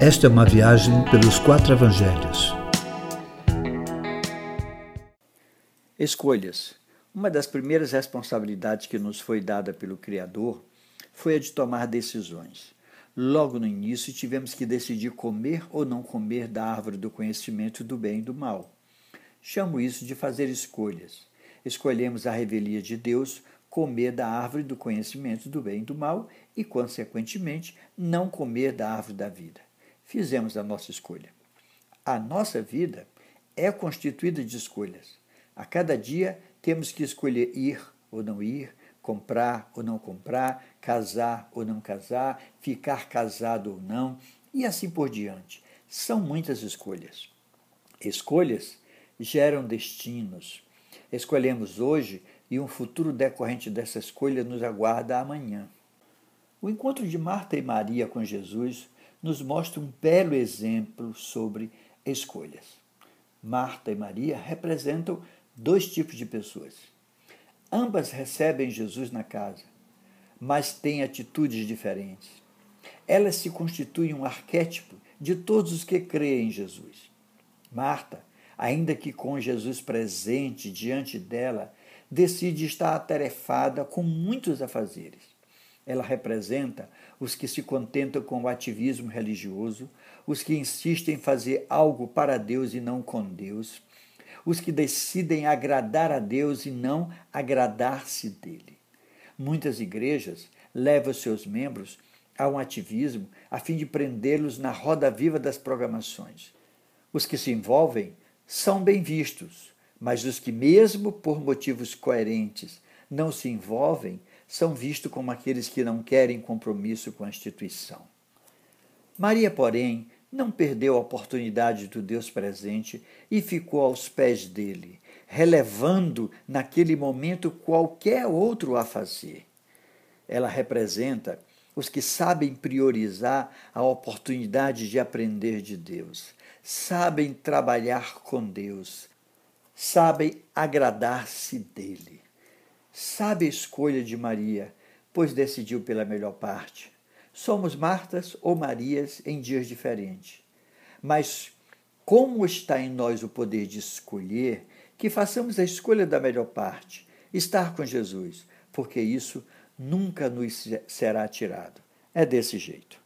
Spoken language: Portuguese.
Esta é uma viagem pelos quatro evangelhos. Escolhas. Uma das primeiras responsabilidades que nos foi dada pelo Criador foi a de tomar decisões. Logo no início, tivemos que decidir comer ou não comer da árvore do conhecimento do bem e do mal. Chamo isso de fazer escolhas. Escolhemos a revelia de Deus, comer da árvore do conhecimento do bem e do mal e, consequentemente, não comer da árvore da vida. Fizemos a nossa escolha. A nossa vida é constituída de escolhas. A cada dia temos que escolher ir ou não ir, comprar ou não comprar, casar ou não casar, ficar casado ou não, e assim por diante. São muitas escolhas. Escolhas geram destinos. Escolhemos hoje e um futuro decorrente dessa escolha nos aguarda amanhã. O encontro de Marta e Maria com Jesus nos mostra um belo exemplo sobre escolhas. Marta e Maria representam dois tipos de pessoas. Ambas recebem Jesus na casa, mas têm atitudes diferentes. Elas se constituem um arquétipo de todos os que creem em Jesus. Marta, ainda que com Jesus presente diante dela, decide estar atarefada com muitos afazeres. Ela representa os que se contentam com o ativismo religioso, os que insistem em fazer algo para Deus e não com Deus, os que decidem agradar a Deus e não agradar-se dele. Muitas igrejas levam seus membros a um ativismo a fim de prendê-los na roda viva das programações. Os que se envolvem são bem vistos, mas os que, mesmo por motivos coerentes, não se envolvem, são vistos como aqueles que não querem compromisso com a instituição. Maria, porém, não perdeu a oportunidade do Deus presente e ficou aos pés dele, relevando naquele momento qualquer outro a fazer. Ela representa os que sabem priorizar a oportunidade de aprender de Deus, sabem trabalhar com Deus, sabem agradar-se dele. Sabe a escolha de Maria, pois decidiu pela melhor parte Somos Martas ou Marias em dias diferentes. Mas como está em nós o poder de escolher, que façamos a escolha da melhor parte, estar com Jesus, porque isso nunca nos será tirado. É desse jeito.